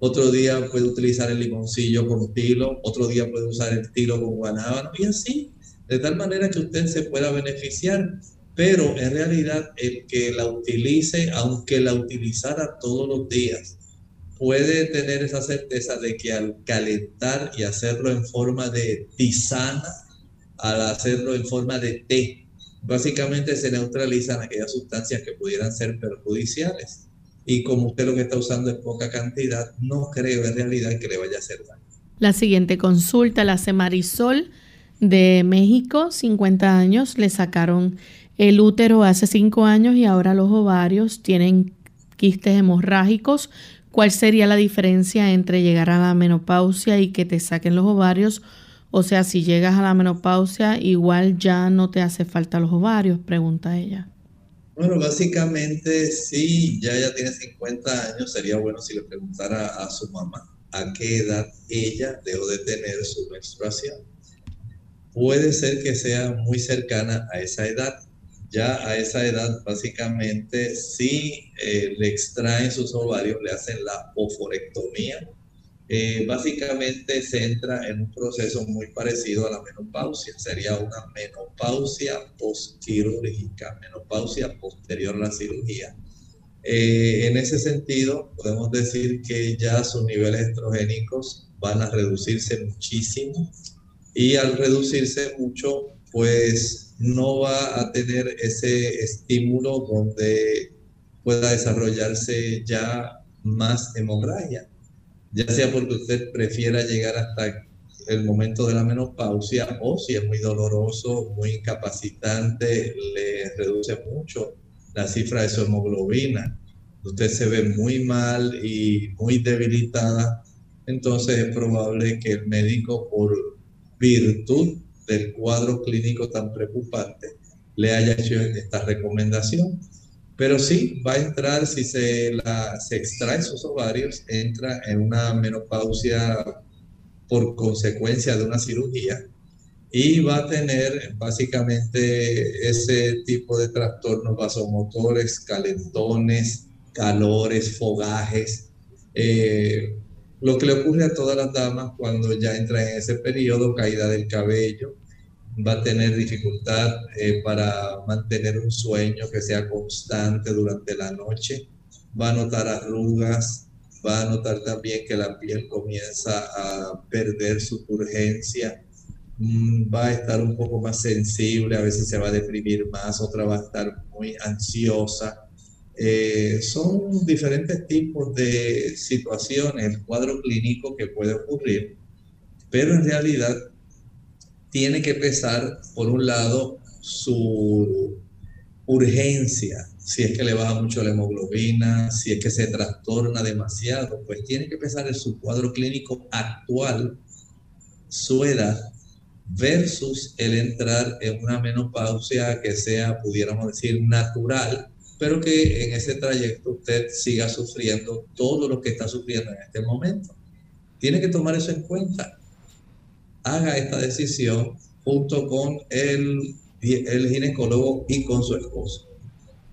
otro día puede utilizar el limoncillo con tilo, otro día puede usar el tilo con guanábano y así, de tal manera que usted se pueda beneficiar. Pero en realidad el que la utilice, aunque la utilizara todos los días, puede tener esa certeza de que al calentar y hacerlo en forma de tisana, al hacerlo en forma de té, básicamente se neutralizan aquellas sustancias que pudieran ser perjudiciales. Y como usted lo que está usando es poca cantidad, no creo en realidad que le vaya a hacer daño. La siguiente consulta la hace Marisol de México, 50 años, le sacaron el útero hace 5 años y ahora los ovarios tienen quistes hemorrágicos ¿Cuál sería la diferencia entre llegar a la menopausia y que te saquen los ovarios O sea, si llegas a la menopausia, igual ya no te hace falta los ovarios, pregunta ella. Bueno, básicamente sí, ya ella tiene 50 años, sería bueno si le preguntara a su mamá a qué edad ella dejó de tener su menstruación. Puede ser que sea muy cercana a esa edad. Ya a esa edad, básicamente, si eh, le extraen sus ovarios, le hacen la oforectomía, eh, básicamente se entra en un proceso muy parecido a la menopausia. Sería una menopausia postquirúrgica, menopausia posterior a la cirugía. Eh, en ese sentido, podemos decir que ya sus niveles estrogénicos van a reducirse muchísimo y al reducirse mucho, pues no va a tener ese estímulo donde pueda desarrollarse ya más hemorragia ya sea porque usted prefiera llegar hasta el momento de la menopausia o si es muy doloroso, muy incapacitante, le reduce mucho la cifra de su hemoglobina. Usted se ve muy mal y muy debilitada, entonces es probable que el médico, por virtud del cuadro clínico tan preocupante, le haya hecho esta recomendación. Pero sí, va a entrar, si se, la, se extrae sus ovarios, entra en una menopausia por consecuencia de una cirugía y va a tener básicamente ese tipo de trastornos vasomotores, calentones, calores, fogajes, eh, lo que le ocurre a todas las damas cuando ya entra en ese periodo, caída del cabello, va a tener dificultad eh, para mantener un sueño que sea constante durante la noche, va a notar arrugas, va a notar también que la piel comienza a perder su turgencia, mm, va a estar un poco más sensible, a veces se va a deprimir más, otra va a estar muy ansiosa. Eh, son diferentes tipos de situaciones, el cuadro clínico que puede ocurrir, pero en realidad tiene que pesar, por un lado, su urgencia, si es que le baja mucho la hemoglobina, si es que se trastorna demasiado, pues tiene que pesar en su cuadro clínico actual, su edad, versus el entrar en una menopausia que sea, pudiéramos decir, natural, pero que en ese trayecto usted siga sufriendo todo lo que está sufriendo en este momento. Tiene que tomar eso en cuenta haga esta decisión junto con el, el ginecólogo y con su esposo.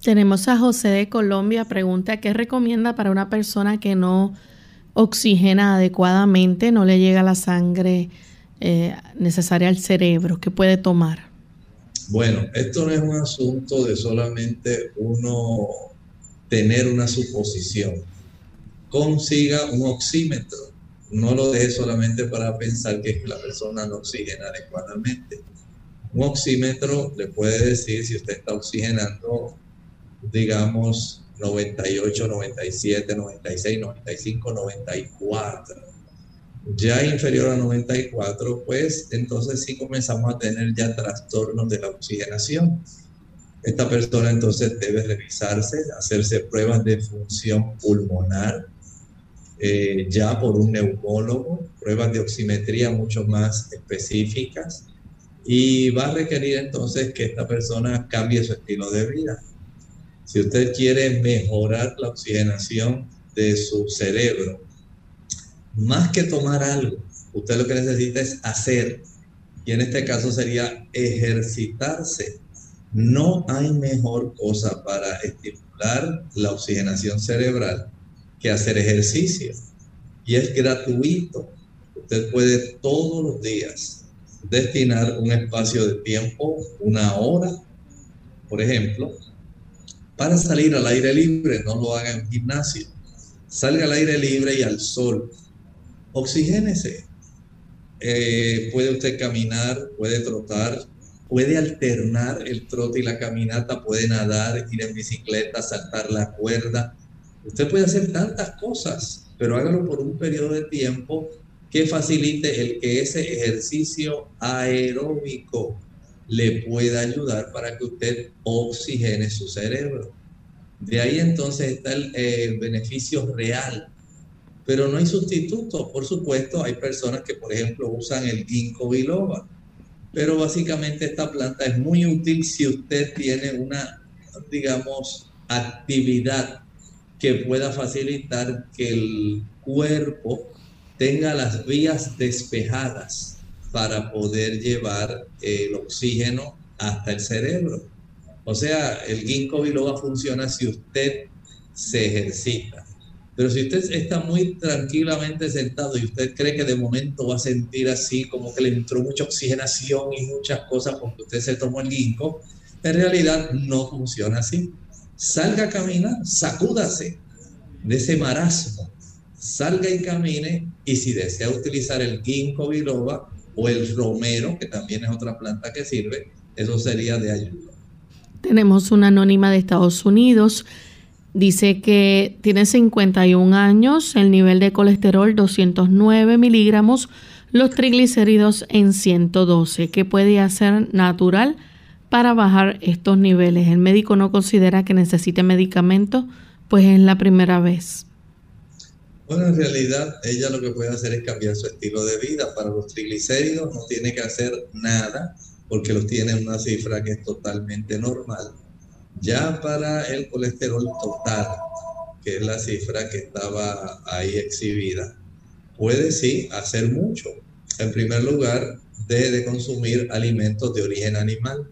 Tenemos a José de Colombia, pregunta, ¿qué recomienda para una persona que no oxigena adecuadamente, no le llega la sangre eh, necesaria al cerebro? ¿Qué puede tomar? Bueno, esto no es un asunto de solamente uno tener una suposición. Consiga un oxímetro no lo deje solamente para pensar que la persona no oxigena adecuadamente. Un oxímetro le puede decir si usted está oxigenando, digamos, 98, 97, 96, 95, 94. Ya inferior a 94, pues entonces sí comenzamos a tener ya trastornos de la oxigenación. Esta persona entonces debe revisarse, hacerse pruebas de función pulmonar, eh, ya por un neumólogo, pruebas de oximetría mucho más específicas y va a requerir entonces que esta persona cambie su estilo de vida. Si usted quiere mejorar la oxigenación de su cerebro, más que tomar algo, usted lo que necesita es hacer, y en este caso sería ejercitarse. No hay mejor cosa para estimular la oxigenación cerebral que hacer ejercicio. Y es gratuito. Usted puede todos los días destinar un espacio de tiempo, una hora, por ejemplo, para salir al aire libre. No lo haga en gimnasio. Salga al aire libre y al sol. Oxigénese. Eh, puede usted caminar, puede trotar, puede alternar el trote y la caminata, puede nadar, ir en bicicleta, saltar la cuerda, Usted puede hacer tantas cosas, pero hágalo por un periodo de tiempo que facilite el que ese ejercicio aeróbico le pueda ayudar para que usted oxigene su cerebro. De ahí entonces está el, beneficio real pero no hay sustituto. Por supuesto, hay personas que, por ejemplo, usan el ginkgo biloba, pero básicamente esta planta es muy útil si usted tiene una, digamos, actividad que pueda facilitar que el cuerpo tenga las vías despejadas para poder llevar el oxígeno hasta el cerebro. O sea, el ginkgo biloba funciona si usted se ejercita. Pero si usted está muy tranquilamente sentado y usted cree que de momento va a sentir así como que le entró mucha oxigenación y muchas cosas porque usted se tomó el ginkgo, en realidad no funciona así. Salga a caminar, sacúdase de ese marasmo, salga y camine y si desea utilizar el ginkgo biloba o el romero, que también es otra planta que sirve, eso sería de ayuda. Tenemos una anónima de Estados Unidos Dice que tiene 51 años, el nivel de colesterol 209 miligramos, los triglicéridos en 112. ¿Qué puede hacer natural para bajar estos niveles? El médico no considera que necesite medicamento, pues es la primera vez. Bueno, en realidad ella lo que puede hacer es cambiar su estilo de vida. Para los triglicéridos no tiene que hacer nada porque los tiene en una cifra que es totalmente normal ya para el colesterol total, que es la cifra que estaba ahí exhibida, puede sí hacer mucho. En primer lugar, deje de consumir alimentos de origen animal.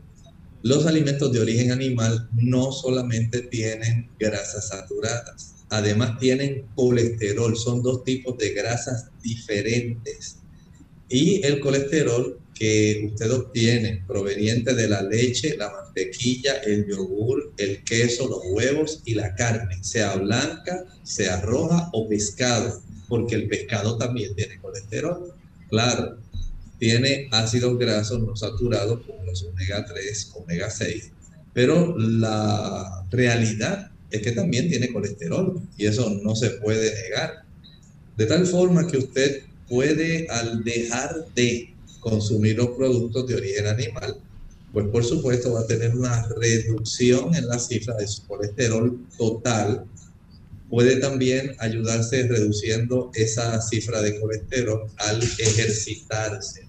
Los alimentos de origen animal no solamente tienen grasas saturadas, además tienen colesterol, son dos tipos de grasas diferentes. Y el colesterol que usted obtiene proveniente de la leche, la mantequilla, el yogur, el queso, los huevos y la carne, sea blanca, sea roja o pescado, porque el pescado también tiene colesterol. Claro, tiene ácidos grasos no saturados como los omega 3, omega 6, pero la realidad es que también tiene colesterol y eso no se puede negar. De tal forma que usted puede, al dejar de consumir los productos de origen animal, pues por supuesto va a tener una reducción en la cifra de su colesterol total. Puede también ayudarse reduciendo esa cifra de colesterol al ejercitarse.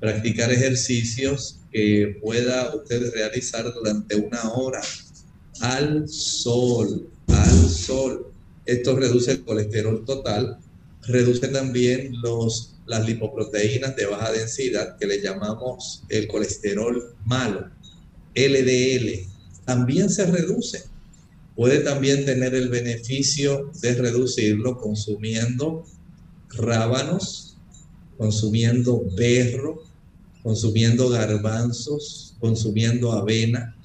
Practicar ejercicios que pueda usted realizar durante una hora al sol, al sol. Esto reduce el colesterol total, reduce también los las lipoproteínas de baja densidad que le llamamos el colesterol malo, LDL, también se reduce. Puede también tener el beneficio de reducirlo consumiendo rábanos, consumiendo berro, consumiendo garbanzos, consumiendo avena,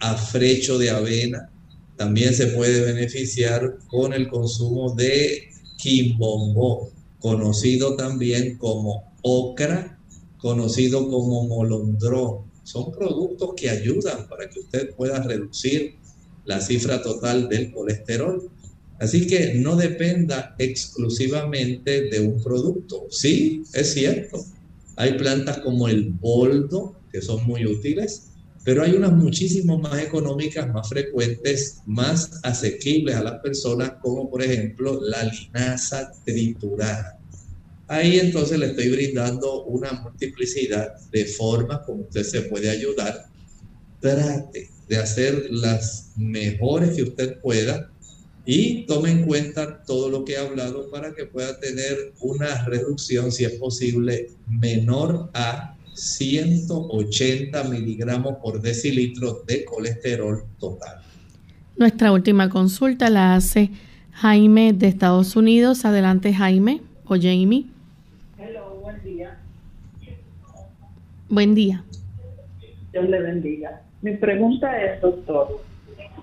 afrecho de avena. También se puede beneficiar con el consumo de quimbombo, conocido también como ocra, conocido como molondrón. Son productos que ayudan para que usted pueda reducir la cifra total del colesterol. Así que no dependa exclusivamente de un producto. Sí, es cierto. Hay plantas como el boldo, que son muy útiles, pero hay unas muchísimo más económicas, más frecuentes, más asequibles a las personas, como por ejemplo la linaza triturada. Ahí entonces le estoy brindando una multiplicidad de formas como usted se puede ayudar. Trate de hacer las mejores que usted pueda y tome en cuenta todo lo que he hablado para que pueda tener una reducción, si es posible, menor a 180 miligramos por decilitro de colesterol total. Nuestra última consulta la hace Jaime de Estados Unidos. Adelante Jaime o Jamie. Hello, buen día. Buen día. Dios le bendiga. Mi pregunta es, doctor,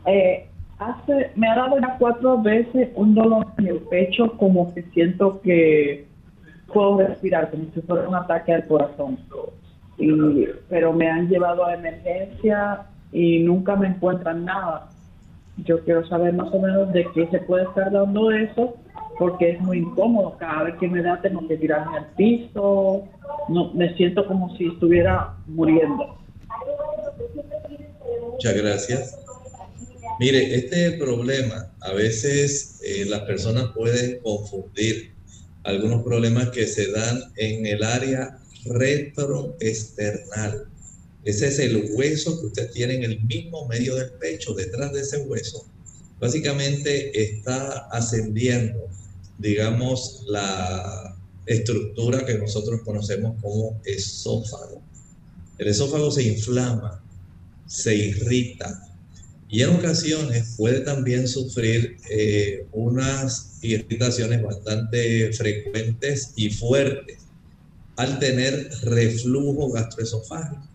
eh, hace, me ha dado ya cuatro veces un dolor en el pecho como que siento que puedo respirar como si fuera un ataque al corazón y, pero me han llevado a emergencia y nunca me encuentran nada. Yo quiero saber más o menos de qué se puede estar dando eso, porque es muy incómodo. Cada vez que me da tengo que tirarme al piso, no, me siento como si estuviera muriendo. Muchas gracias. Mire, este problema. A veces eh, las personas pueden confundir algunos problemas que se dan en el área retroesternal. Ese es el hueso que usted tiene en el mismo medio del pecho. Detrás de ese hueso, básicamente está ascendiendo, digamos, la estructura que nosotros conocemos como esófago. El esófago se inflama, se irrita y en ocasiones puede también sufrir eh, unas irritaciones bastante frecuentes y fuertes al tener reflujo gastroesofágico.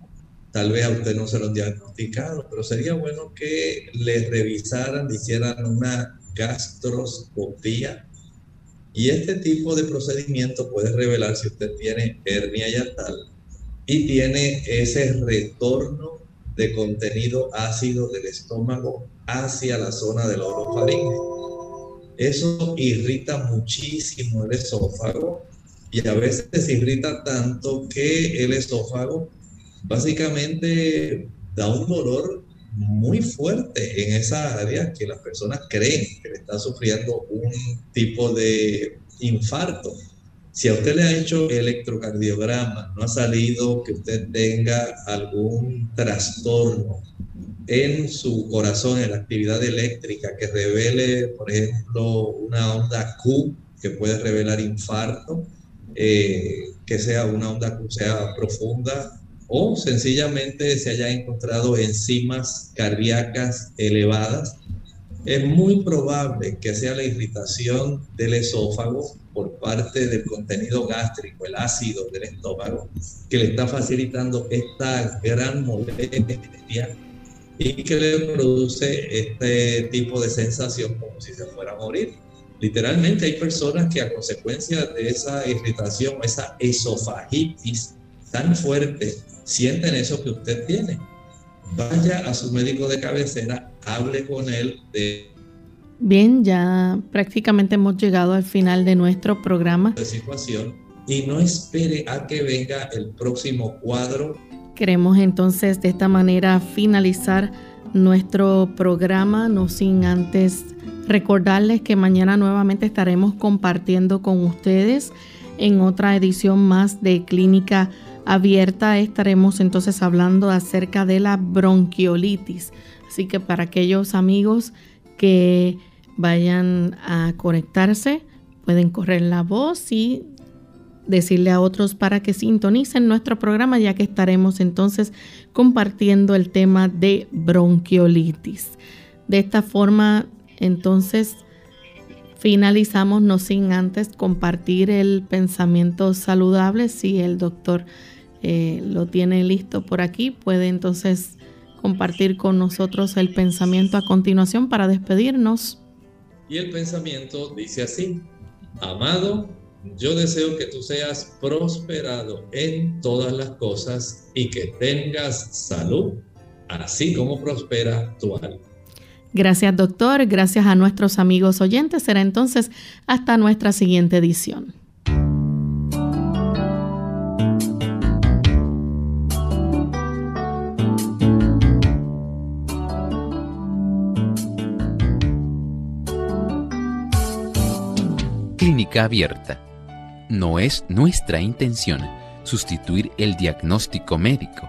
Tal vez a usted no se lo han diagnosticado, pero sería bueno que le revisaran, le hicieran una gastroscopía. Y este tipo de procedimiento puede revelar si usted tiene hernia yatal y tiene ese retorno de contenido ácido del estómago hacia la zona del orofaringe. Eso irrita muchísimo el esófago y a veces irrita tanto que el esófago básicamente da un dolor muy fuerte en esa área que las personas creen que está sufriendo un tipo de infarto. Si a usted le ha hecho electrocardiograma, no ha salido que usted tenga algún trastorno en su corazón, en la actividad eléctrica, que revele, por ejemplo, una onda Q que puede revelar infarto, eh, que sea una onda Q sea profunda, o sencillamente se haya encontrado enzimas cardíacas elevadas, es muy probable que sea la irritación del esófago por parte del contenido gástrico, el ácido del estómago, que le está facilitando esta gran molestia y que le produce este tipo de sensación como si se fuera a morir. Literalmente hay personas que a consecuencia de esa irritación, esa esofagitis tan fuerte, sienten eso que usted tiene. Vaya a su médico de cabecera, hable con él de Bien, ya prácticamente hemos llegado al final de nuestro programa. De situación y no espere a que venga el próximo cuadro. Queremos entonces de esta manera finalizar nuestro programa, no sin antes recordarles que mañana nuevamente estaremos compartiendo con ustedes en otra edición más de Clínica Abierta. Estaremos entonces hablando acerca de la bronquiolitis. Así que para aquellos amigos que vayan a conectarse, pueden correr la voz y decirle a otros para que sintonicen nuestro programa ya que estaremos entonces compartiendo el tema de bronquiolitis. De esta forma, entonces, finalizamos no sin antes compartir el pensamiento saludable. Si el doctor eh, lo tiene listo por aquí, puede entonces compartir con nosotros el pensamiento a continuación para despedirnos. Y el pensamiento dice así, amado, yo deseo que tú seas prosperado en todas las cosas y que tengas salud, así como prospera tu alma. Gracias doctor, gracias a nuestros amigos oyentes. Será entonces hasta nuestra siguiente edición. Clínica Abierta. No es nuestra intención sustituir el diagnóstico médico.